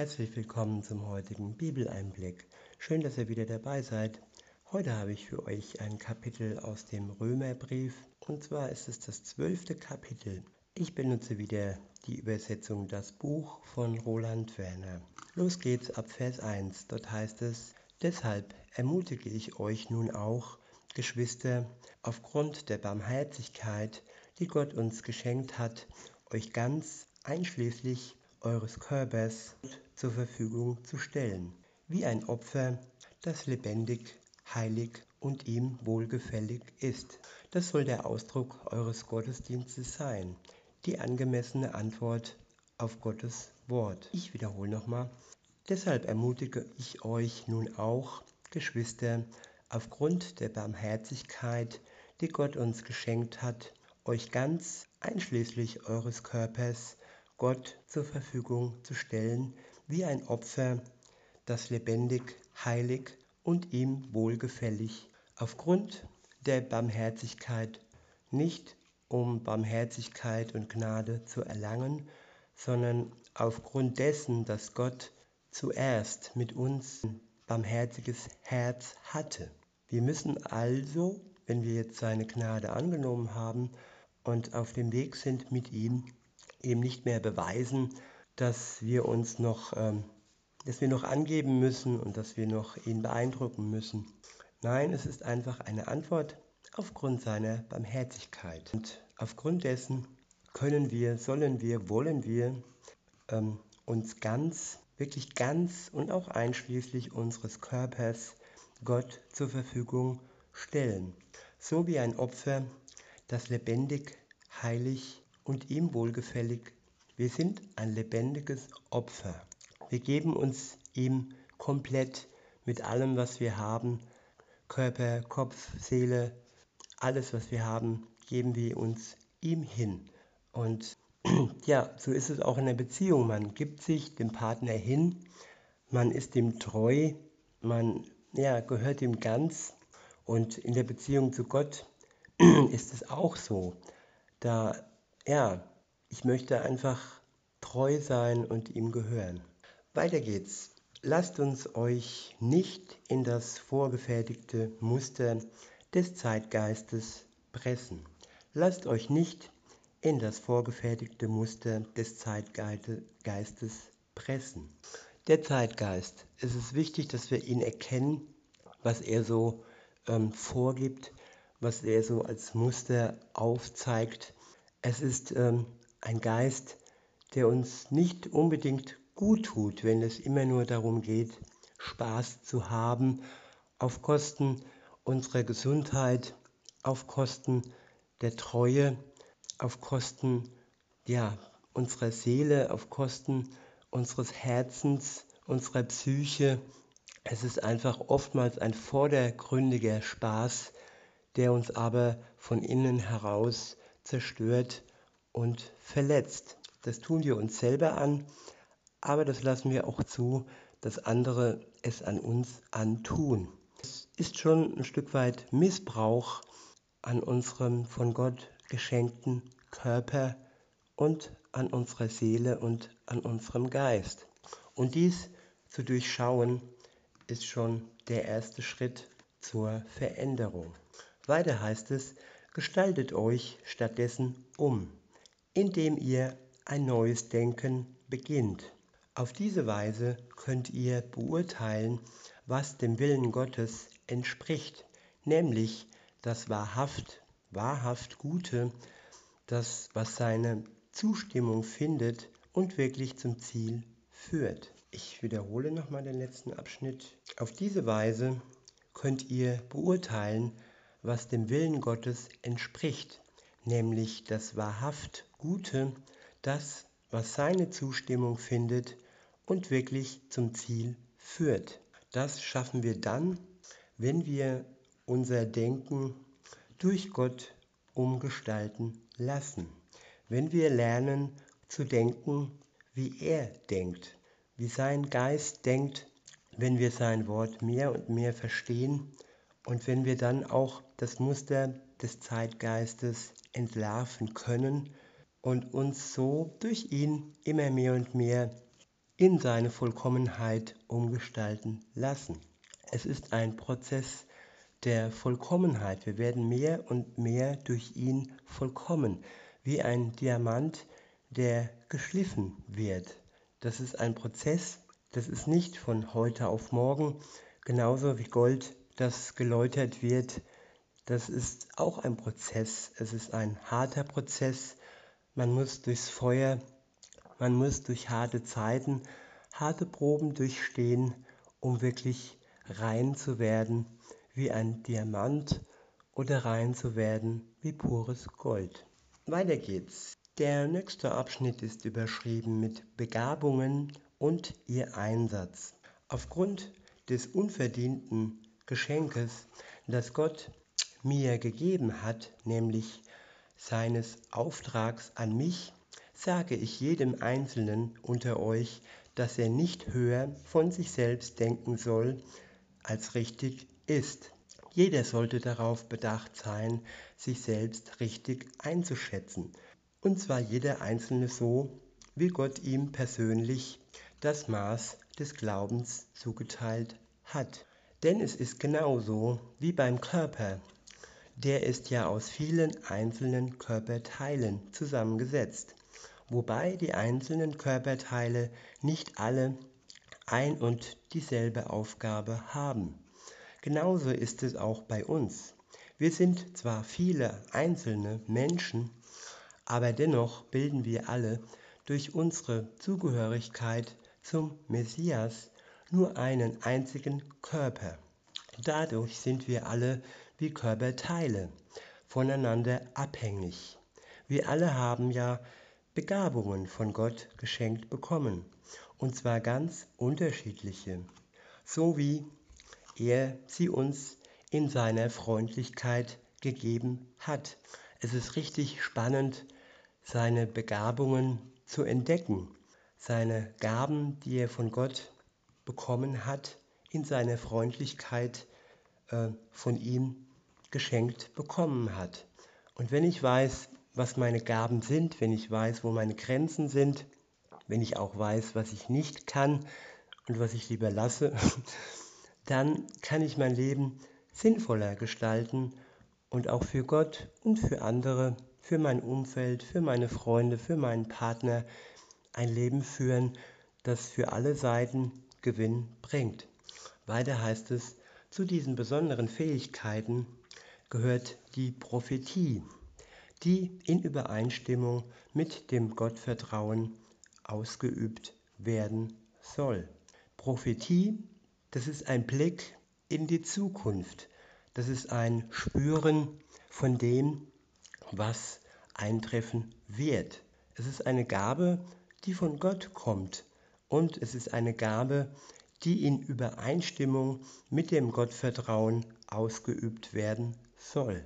Herzlich willkommen zum heutigen Bibeleinblick. Schön, dass ihr wieder dabei seid. Heute habe ich für euch ein Kapitel aus dem Römerbrief und zwar ist es das zwölfte Kapitel. Ich benutze wieder die Übersetzung Das Buch von Roland Werner. Los geht's ab Vers 1. Dort heißt es, deshalb ermutige ich euch nun auch, Geschwister, aufgrund der Barmherzigkeit, die Gott uns geschenkt hat, euch ganz einschließlich eures Körpers zur Verfügung zu stellen, wie ein Opfer, das lebendig, heilig und ihm wohlgefällig ist. Das soll der Ausdruck eures Gottesdienstes sein, die angemessene Antwort auf Gottes Wort. Ich wiederhole nochmal. Deshalb ermutige ich euch nun auch, Geschwister, aufgrund der Barmherzigkeit, die Gott uns geschenkt hat, euch ganz einschließlich eures Körpers Gott zur Verfügung zu stellen, wie ein Opfer, das lebendig, heilig und ihm wohlgefällig, aufgrund der Barmherzigkeit, nicht um Barmherzigkeit und Gnade zu erlangen, sondern aufgrund dessen, dass Gott zuerst mit uns ein barmherziges Herz hatte. Wir müssen also, wenn wir jetzt seine Gnade angenommen haben und auf dem Weg sind mit ihm, eben nicht mehr beweisen, dass wir uns noch, ähm, dass wir noch angeben müssen und dass wir noch ihn beeindrucken müssen. Nein, es ist einfach eine Antwort aufgrund seiner Barmherzigkeit. Und aufgrund dessen können wir, sollen wir, wollen wir ähm, uns ganz, wirklich ganz und auch einschließlich unseres Körpers Gott zur Verfügung stellen. So wie ein Opfer, das lebendig, heilig und ihm wohlgefällig. Wir sind ein lebendiges Opfer. Wir geben uns ihm komplett mit allem, was wir haben, Körper, Kopf, Seele, alles, was wir haben, geben wir uns ihm hin. Und ja, so ist es auch in der Beziehung. Man gibt sich dem Partner hin, man ist ihm treu, man ja, gehört ihm ganz. Und in der Beziehung zu Gott ist es auch so. Da ja, ich möchte einfach treu sein und ihm gehören. Weiter geht's. Lasst uns euch nicht in das vorgefertigte Muster des Zeitgeistes pressen. Lasst euch nicht in das vorgefertigte Muster des Zeitgeistes pressen. Der Zeitgeist, es ist wichtig, dass wir ihn erkennen, was er so ähm, vorgibt, was er so als Muster aufzeigt es ist ähm, ein Geist, der uns nicht unbedingt gut tut, wenn es immer nur darum geht, Spaß zu haben, auf Kosten unserer Gesundheit, auf Kosten der Treue, auf Kosten ja, unserer Seele, auf Kosten unseres Herzens, unserer Psyche. Es ist einfach oftmals ein vordergründiger Spaß, der uns aber von innen heraus zerstört und verletzt. Das tun wir uns selber an, aber das lassen wir auch zu, dass andere es an uns antun. Es ist schon ein Stück weit Missbrauch an unserem von Gott geschenkten Körper und an unserer Seele und an unserem Geist. Und dies zu durchschauen, ist schon der erste Schritt zur Veränderung. Weiter heißt es, Gestaltet euch stattdessen um, indem ihr ein neues Denken beginnt. Auf diese Weise könnt ihr beurteilen, was dem Willen Gottes entspricht, nämlich das wahrhaft, wahrhaft Gute, das, was seine Zustimmung findet und wirklich zum Ziel führt. Ich wiederhole nochmal den letzten Abschnitt. Auf diese Weise könnt ihr beurteilen, was dem Willen Gottes entspricht, nämlich das wahrhaft Gute, das, was seine Zustimmung findet und wirklich zum Ziel führt. Das schaffen wir dann, wenn wir unser Denken durch Gott umgestalten lassen. Wenn wir lernen zu denken, wie er denkt, wie sein Geist denkt, wenn wir sein Wort mehr und mehr verstehen und wenn wir dann auch das Muster des Zeitgeistes entlarven können und uns so durch ihn immer mehr und mehr in seine Vollkommenheit umgestalten lassen. Es ist ein Prozess der Vollkommenheit. Wir werden mehr und mehr durch ihn vollkommen, wie ein Diamant, der geschliffen wird. Das ist ein Prozess, das ist nicht von heute auf morgen, genauso wie Gold, das geläutert wird. Das ist auch ein Prozess. Es ist ein harter Prozess. Man muss durchs Feuer, man muss durch harte Zeiten, harte Proben durchstehen, um wirklich rein zu werden wie ein Diamant oder rein zu werden wie pures Gold. Weiter geht's. Der nächste Abschnitt ist überschrieben mit Begabungen und ihr Einsatz. Aufgrund des unverdienten Geschenkes, das Gott mir gegeben hat, nämlich seines Auftrags an mich, sage ich jedem Einzelnen unter euch, dass er nicht höher von sich selbst denken soll, als richtig ist. Jeder sollte darauf bedacht sein, sich selbst richtig einzuschätzen und zwar jeder Einzelne so, wie Gott ihm persönlich das Maß des Glaubens zugeteilt hat. Denn es ist genauso wie beim Körper. Der ist ja aus vielen einzelnen Körperteilen zusammengesetzt, wobei die einzelnen Körperteile nicht alle ein und dieselbe Aufgabe haben. Genauso ist es auch bei uns. Wir sind zwar viele einzelne Menschen, aber dennoch bilden wir alle durch unsere Zugehörigkeit zum Messias nur einen einzigen Körper. Dadurch sind wir alle wie Körperteile, voneinander abhängig. Wir alle haben ja Begabungen von Gott geschenkt bekommen, und zwar ganz unterschiedliche, so wie er sie uns in seiner Freundlichkeit gegeben hat. Es ist richtig spannend, seine Begabungen zu entdecken, seine Gaben, die er von Gott bekommen hat, in seiner Freundlichkeit äh, von ihm geschenkt bekommen hat. Und wenn ich weiß, was meine Gaben sind, wenn ich weiß, wo meine Grenzen sind, wenn ich auch weiß, was ich nicht kann und was ich lieber lasse, dann kann ich mein Leben sinnvoller gestalten und auch für Gott und für andere für mein Umfeld, für meine Freunde, für meinen Partner ein Leben führen, das für alle Seiten Gewinn bringt. Weiter heißt es, zu diesen besonderen Fähigkeiten gehört die Prophetie, die in Übereinstimmung mit dem Gottvertrauen ausgeübt werden soll. Prophetie, das ist ein Blick in die Zukunft. Das ist ein Spüren von dem, was eintreffen wird. Es ist eine Gabe, die von Gott kommt und es ist eine Gabe, die in Übereinstimmung mit dem Gottvertrauen ausgeübt werden soll.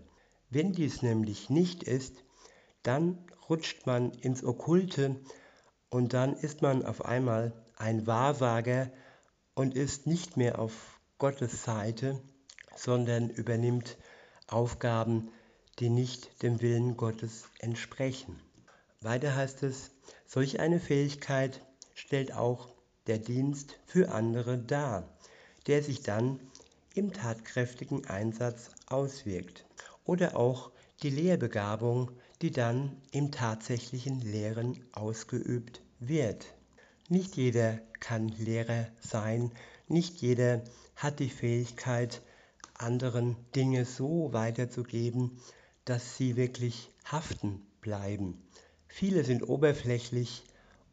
Wenn dies nämlich nicht ist, dann rutscht man ins Okkulte und dann ist man auf einmal ein Wahrsager und ist nicht mehr auf Gottes Seite, sondern übernimmt Aufgaben, die nicht dem Willen Gottes entsprechen. Weiter heißt es, solch eine Fähigkeit stellt auch der Dienst für andere dar, der sich dann im tatkräftigen Einsatz auswirkt. Oder auch die Lehrbegabung, die dann im tatsächlichen Lehren ausgeübt wird. Nicht jeder kann Lehrer sein, nicht jeder hat die Fähigkeit, anderen Dinge so weiterzugeben, dass sie wirklich haften bleiben. Viele sind oberflächlich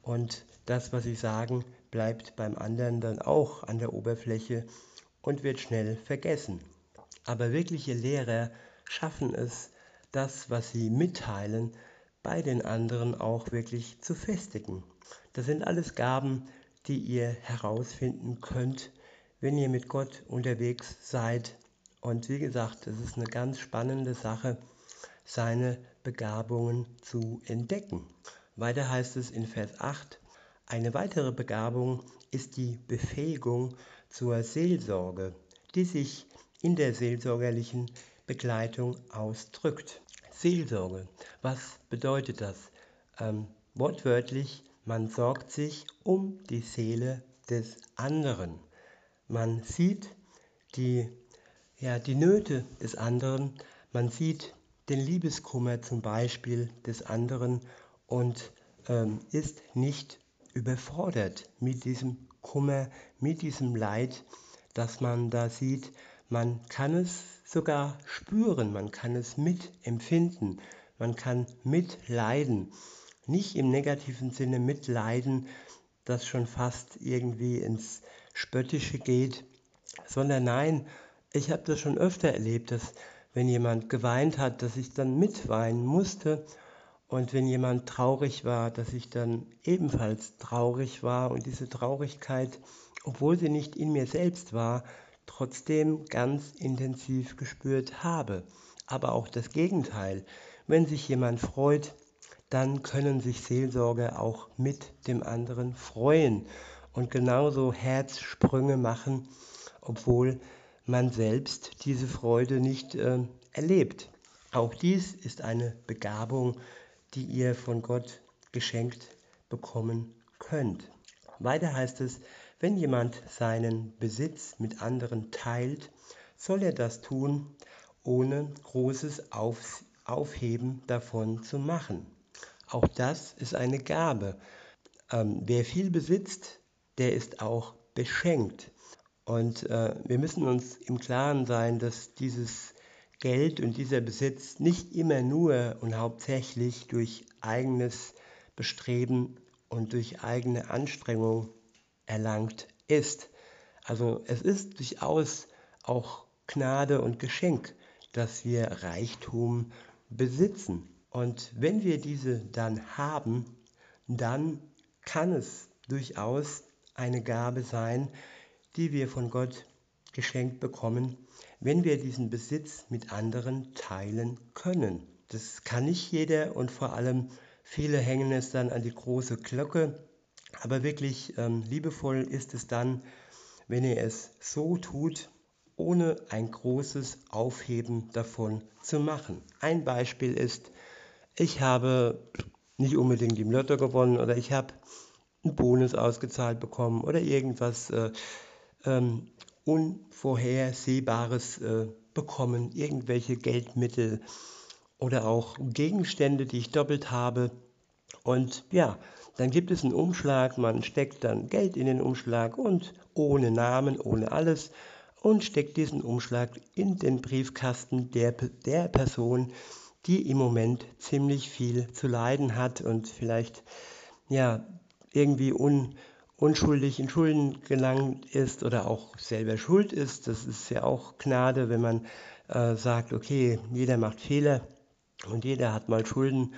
und das, was sie sagen, bleibt beim anderen dann auch an der Oberfläche und wird schnell vergessen. Aber wirkliche Lehrer schaffen es, das, was sie mitteilen, bei den anderen auch wirklich zu festigen. Das sind alles Gaben, die ihr herausfinden könnt, wenn ihr mit Gott unterwegs seid. Und wie gesagt, es ist eine ganz spannende Sache, seine Begabungen zu entdecken. Weiter heißt es in Vers 8, eine weitere Begabung ist die Befähigung zur Seelsorge, die sich in der seelsorgerlichen Begleitung ausdrückt. Seelsorge, was bedeutet das? Ähm, wortwörtlich Man sorgt sich um die Seele des anderen. Man sieht die, ja, die Nöte des anderen. Man sieht den Liebeskummer zum Beispiel des anderen und ähm, ist nicht überfordert mit diesem Kummer, mit diesem Leid, das man da sieht. Man kann es sogar spüren, man kann es mitempfinden, man kann mitleiden. Nicht im negativen Sinne mitleiden, das schon fast irgendwie ins Spöttische geht, sondern nein, ich habe das schon öfter erlebt, dass wenn jemand geweint hat, dass ich dann mitweinen musste und wenn jemand traurig war, dass ich dann ebenfalls traurig war und diese Traurigkeit, obwohl sie nicht in mir selbst war, trotzdem ganz intensiv gespürt habe. Aber auch das Gegenteil. Wenn sich jemand freut, dann können sich Seelsorger auch mit dem anderen freuen und genauso Herzsprünge machen, obwohl man selbst diese Freude nicht äh, erlebt. Auch dies ist eine Begabung, die ihr von Gott geschenkt bekommen könnt. Weiter heißt es, wenn jemand seinen Besitz mit anderen teilt, soll er das tun, ohne großes Auf Aufheben davon zu machen. Auch das ist eine Gabe. Ähm, wer viel besitzt, der ist auch beschenkt. Und äh, wir müssen uns im Klaren sein, dass dieses Geld und dieser Besitz nicht immer nur und hauptsächlich durch eigenes Bestreben und durch eigene Anstrengung erlangt ist. Also es ist durchaus auch Gnade und Geschenk, dass wir Reichtum besitzen. Und wenn wir diese dann haben, dann kann es durchaus eine Gabe sein, die wir von Gott geschenkt bekommen, wenn wir diesen Besitz mit anderen teilen können. Das kann nicht jeder und vor allem viele hängen es dann an die große Glocke, aber wirklich ähm, liebevoll ist es dann, wenn ihr es so tut, ohne ein großes Aufheben davon zu machen. Ein Beispiel ist, ich habe nicht unbedingt im Lotto gewonnen oder ich habe einen Bonus ausgezahlt bekommen oder irgendwas äh, ähm, Unvorhersehbares äh, bekommen, irgendwelche Geldmittel oder auch Gegenstände, die ich doppelt habe. Und ja, dann gibt es einen Umschlag, man steckt dann Geld in den Umschlag und ohne Namen, ohne alles und steckt diesen Umschlag in den Briefkasten der, der Person, die im Moment ziemlich viel zu leiden hat und vielleicht ja irgendwie un, unschuldig in Schulden gelangt ist oder auch selber schuld ist. Das ist ja auch Gnade, wenn man äh, sagt, okay, jeder macht Fehler und jeder hat mal Schulden.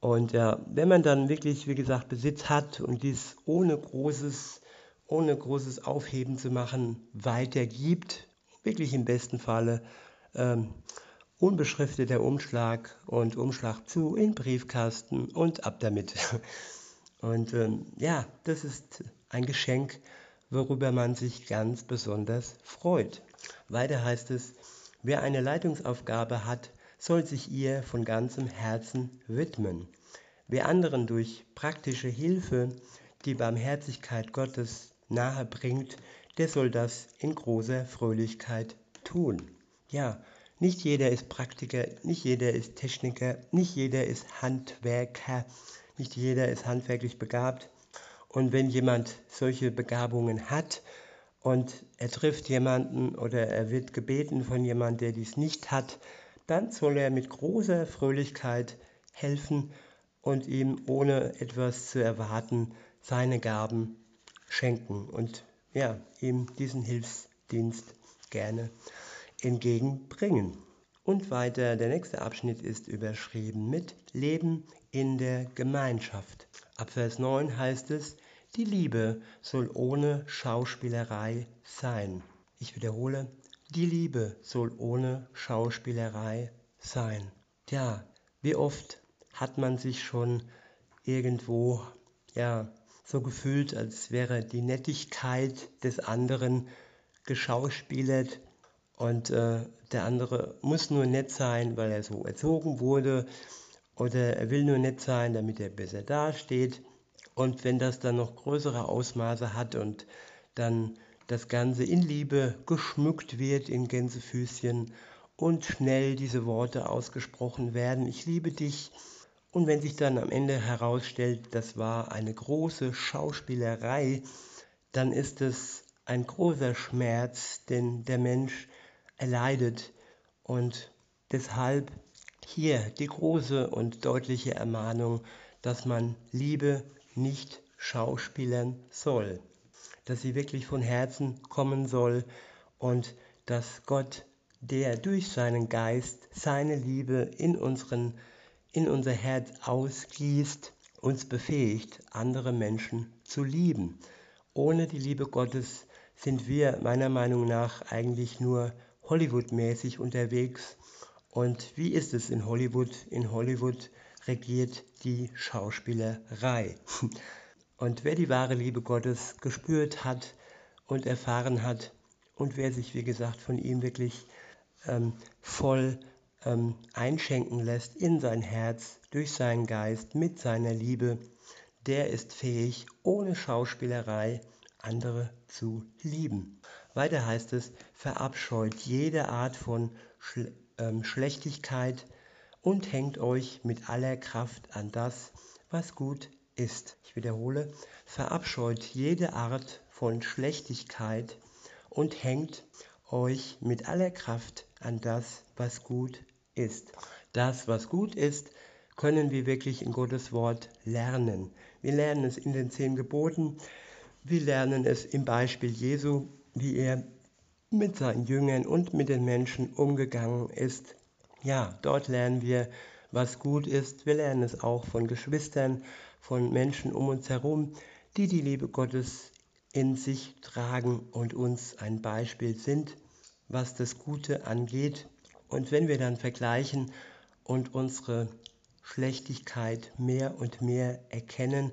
Und ja, wenn man dann wirklich, wie gesagt, Besitz hat und dies ohne großes, ohne großes Aufheben zu machen, weitergibt, wirklich im besten Falle ähm, unbeschrifteter Umschlag und Umschlag zu in Briefkasten und ab damit. Und ähm, ja, das ist ein Geschenk, worüber man sich ganz besonders freut. Weiter heißt es, wer eine Leitungsaufgabe hat, soll sich ihr von ganzem Herzen widmen. Wer anderen durch praktische Hilfe die Barmherzigkeit Gottes nahe bringt, der soll das in großer Fröhlichkeit tun. Ja, nicht jeder ist Praktiker, nicht jeder ist Techniker, nicht jeder ist Handwerker, nicht jeder ist handwerklich begabt. Und wenn jemand solche Begabungen hat und er trifft jemanden oder er wird gebeten von jemandem, der dies nicht hat, dann soll er mit großer Fröhlichkeit helfen und ihm ohne etwas zu erwarten seine Gaben schenken und ja, ihm diesen Hilfsdienst gerne entgegenbringen. Und weiter, der nächste Abschnitt ist überschrieben mit Leben in der Gemeinschaft. Ab Vers 9 heißt es, die Liebe soll ohne Schauspielerei sein. Ich wiederhole, die Liebe soll ohne Schauspielerei sein. Ja, wie oft hat man sich schon irgendwo ja so gefühlt, als wäre die Nettigkeit des anderen geschauspielert und äh, der andere muss nur nett sein, weil er so erzogen wurde oder er will nur nett sein, damit er besser dasteht. Und wenn das dann noch größere Ausmaße hat und dann das Ganze in Liebe geschmückt wird in Gänsefüßchen und schnell diese Worte ausgesprochen werden, ich liebe dich. Und wenn sich dann am Ende herausstellt, das war eine große Schauspielerei, dann ist es ein großer Schmerz, den der Mensch erleidet. Und deshalb hier die große und deutliche Ermahnung, dass man Liebe nicht schauspielern soll, dass sie wirklich von Herzen kommen soll und dass Gott, der durch seinen Geist seine Liebe in, unseren, in unser Herz ausgießt, uns befähigt, andere Menschen zu lieben. Ohne die Liebe Gottes sind wir meiner Meinung nach eigentlich nur Hollywood-mäßig unterwegs und wie ist es in Hollywood? In Hollywood regiert die Schauspielerei. Und wer die wahre Liebe Gottes gespürt hat und erfahren hat und wer sich, wie gesagt, von ihm wirklich ähm, voll ähm, einschenken lässt in sein Herz, durch seinen Geist, mit seiner Liebe, der ist fähig, ohne Schauspielerei andere zu lieben. Weiter heißt es, verabscheut jede Art von Schle ähm, Schlechtigkeit und hängt euch mit aller Kraft an das, was gut ist. Ich wiederhole, verabscheut jede Art von Schlechtigkeit und hängt euch mit aller Kraft an das, was gut ist. Das, was gut ist, können wir wirklich in Gottes Wort lernen. Wir lernen es in den zehn Geboten, wir lernen es im Beispiel Jesu, wie er mit seinen Jüngern und mit den Menschen umgegangen ist. Ja, dort lernen wir, was gut ist. Wir lernen es auch von Geschwistern, von Menschen um uns herum, die die Liebe Gottes in sich tragen und uns ein Beispiel sind, was das Gute angeht. Und wenn wir dann vergleichen und unsere Schlechtigkeit mehr und mehr erkennen,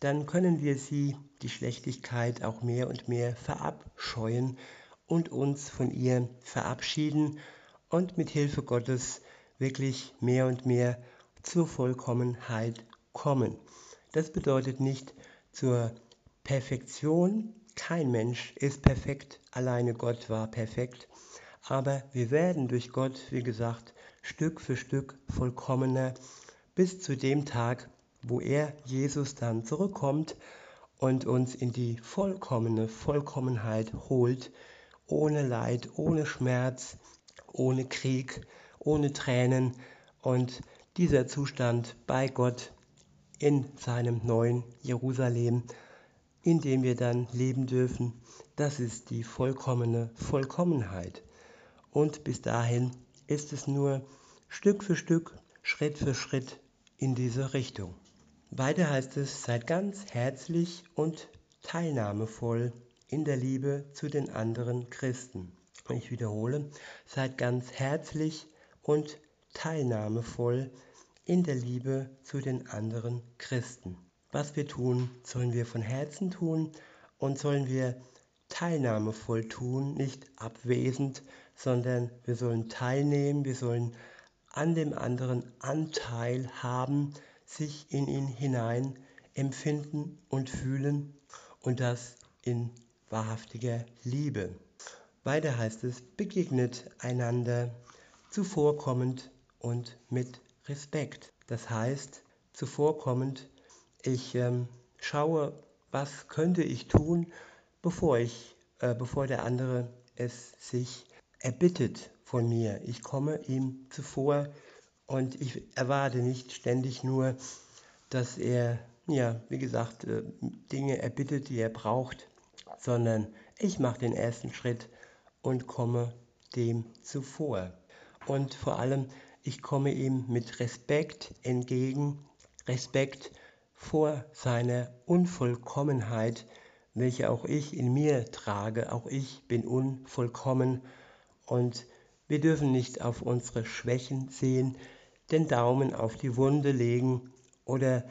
dann können wir sie, die Schlechtigkeit, auch mehr und mehr verabscheuen und uns von ihr verabschieden und mit Hilfe Gottes wirklich mehr und mehr zur Vollkommenheit kommen. Das bedeutet nicht zur Perfektion. Kein Mensch ist perfekt, alleine Gott war perfekt. Aber wir werden durch Gott, wie gesagt, Stück für Stück vollkommener bis zu dem Tag, wo er, Jesus, dann zurückkommt und uns in die vollkommene Vollkommenheit holt, ohne Leid, ohne Schmerz, ohne Krieg, ohne Tränen und dieser Zustand bei Gott in seinem neuen Jerusalem, in dem wir dann leben dürfen, das ist die vollkommene Vollkommenheit. Und bis dahin ist es nur Stück für Stück, Schritt für Schritt in diese Richtung. Weiter heißt es, seid ganz herzlich und teilnahmevoll in der Liebe zu den anderen Christen. Und ich wiederhole, seid ganz herzlich und teilnahmevoll in der Liebe zu den anderen Christen. Was wir tun, sollen wir von Herzen tun und sollen wir teilnahmevoll tun, nicht abwesend, sondern wir sollen teilnehmen, wir sollen an dem anderen Anteil haben, sich in ihn hinein empfinden und fühlen und das in wahrhaftiger Liebe. Weiter heißt es, begegnet einander zuvorkommend und mit Respekt. Das heißt, zuvorkommend, ich ähm, schaue, was könnte ich tun, bevor, ich, äh, bevor der andere es sich erbittet von mir. Ich komme ihm zuvor und ich erwarte nicht ständig nur, dass er, ja, wie gesagt, äh, Dinge erbittet, die er braucht, sondern ich mache den ersten Schritt und komme dem zuvor. Und vor allem, ich komme ihm mit Respekt entgegen, Respekt vor seiner Unvollkommenheit, welche auch ich in mir trage. Auch ich bin unvollkommen und wir dürfen nicht auf unsere Schwächen sehen, den Daumen auf die Wunde legen oder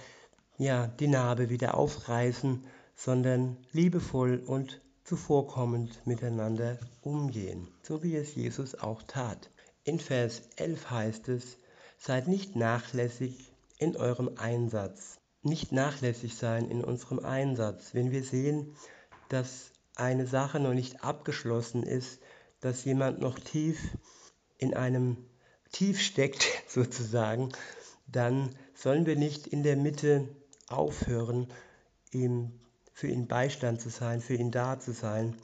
ja, die Narbe wieder aufreißen, sondern liebevoll und zuvorkommend miteinander umgehen, so wie es Jesus auch tat. In Vers 11 heißt es, seid nicht nachlässig in eurem Einsatz. nicht nachlässig sein in unserem Einsatz. Wenn wir sehen, dass eine Sache noch nicht abgeschlossen ist, dass jemand noch tief in einem Tief steckt sozusagen, dann sollen wir nicht in der Mitte aufhören, ihm, für ihn Beistand zu sein, für ihn da zu sein,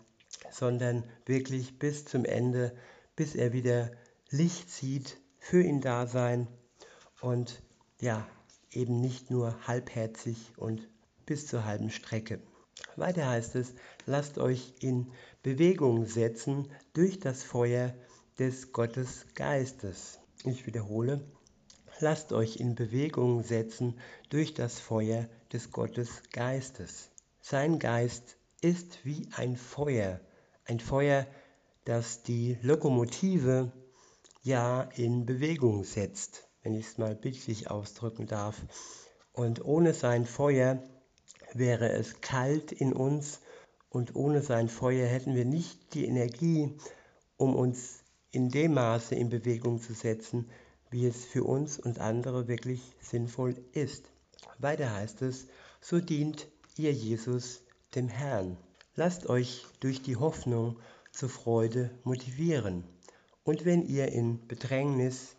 sondern wirklich bis zum Ende, bis er wieder Licht sieht, für ihn da sein und ja, eben nicht nur halbherzig und bis zur halben Strecke. Weiter heißt es, lasst euch in Bewegung setzen durch das Feuer des Gottesgeistes. Ich wiederhole, lasst euch in Bewegung setzen durch das Feuer des Gottesgeistes. Sein Geist ist wie ein Feuer, ein Feuer, das die Lokomotive ja in Bewegung setzt, wenn ich es mal bildlich ausdrücken darf. Und ohne sein Feuer wäre es kalt in uns und ohne sein Feuer hätten wir nicht die Energie, um uns in dem Maße in Bewegung zu setzen, wie es für uns und andere wirklich sinnvoll ist. Weiter heißt es, so dient ihr Jesus dem Herrn. Lasst euch durch die Hoffnung zur Freude motivieren. Und wenn ihr in Bedrängnis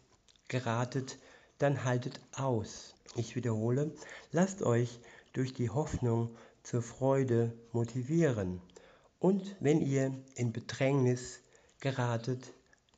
geratet, dann haltet aus. Ich wiederhole, lasst euch durch die Hoffnung zur Freude motivieren. Und wenn ihr in Bedrängnis geratet,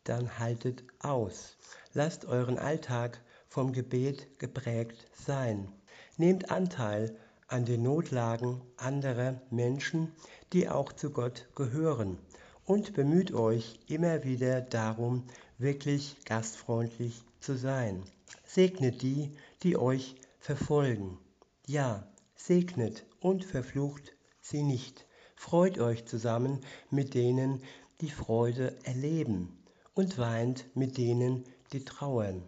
dann haltet aus. Lasst euren Alltag vom Gebet geprägt sein. Nehmt Anteil an den Notlagen anderer Menschen, die auch zu Gott gehören. Und bemüht euch immer wieder darum, wirklich gastfreundlich zu sein. Segnet die, die euch verfolgen. Ja, segnet und verflucht sie nicht. Freut euch zusammen mit denen, die Freude erleben und weint mit denen, die trauern.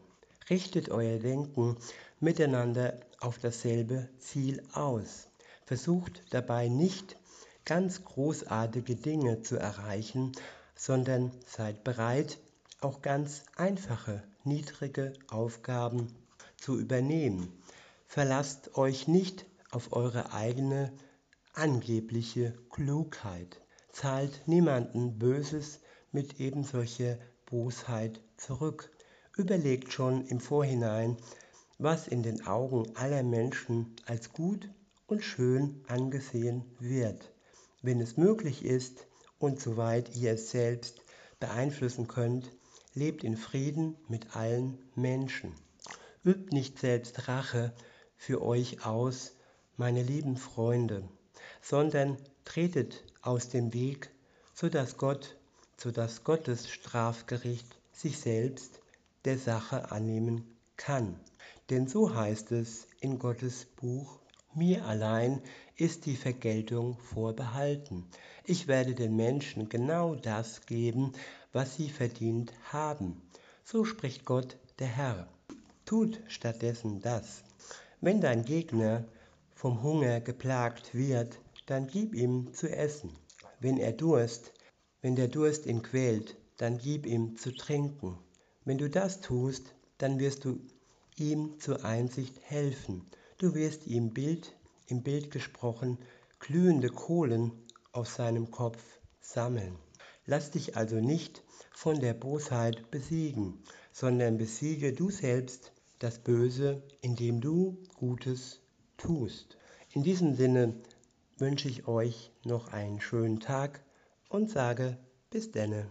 Richtet euer Denken miteinander auf dasselbe Ziel aus. Versucht dabei nicht ganz großartige Dinge zu erreichen, sondern seid bereit, auch ganz einfache, niedrige Aufgaben zu übernehmen. Verlasst euch nicht auf eure eigene angebliche Klugheit. Zahlt niemanden Böses mit ebensolcher Bosheit zurück. Überlegt schon im Vorhinein, was in den Augen aller Menschen als gut und schön angesehen wird. Wenn es möglich ist und soweit ihr es selbst beeinflussen könnt, lebt in Frieden mit allen Menschen. Übt nicht selbst Rache für euch aus, meine lieben Freunde, sondern tretet aus dem Weg, sodass Gott sodass Gottes Strafgericht sich selbst der Sache annehmen kann. Denn so heißt es in Gottes Buch, mir allein ist die Vergeltung vorbehalten. Ich werde den Menschen genau das geben, was sie verdient haben. So spricht Gott der Herr. Tut stattdessen das. Wenn dein Gegner vom Hunger geplagt wird, dann gib ihm zu essen. Wenn er Durst wenn der Durst ihn quält, dann gib ihm zu trinken. Wenn du das tust, dann wirst du ihm zur Einsicht helfen. Du wirst ihm Bild, im Bild gesprochen, glühende Kohlen aus seinem Kopf sammeln. Lass dich also nicht von der Bosheit besiegen, sondern besiege du selbst das Böse, indem du Gutes tust. In diesem Sinne wünsche ich euch noch einen schönen Tag und sage bis denne.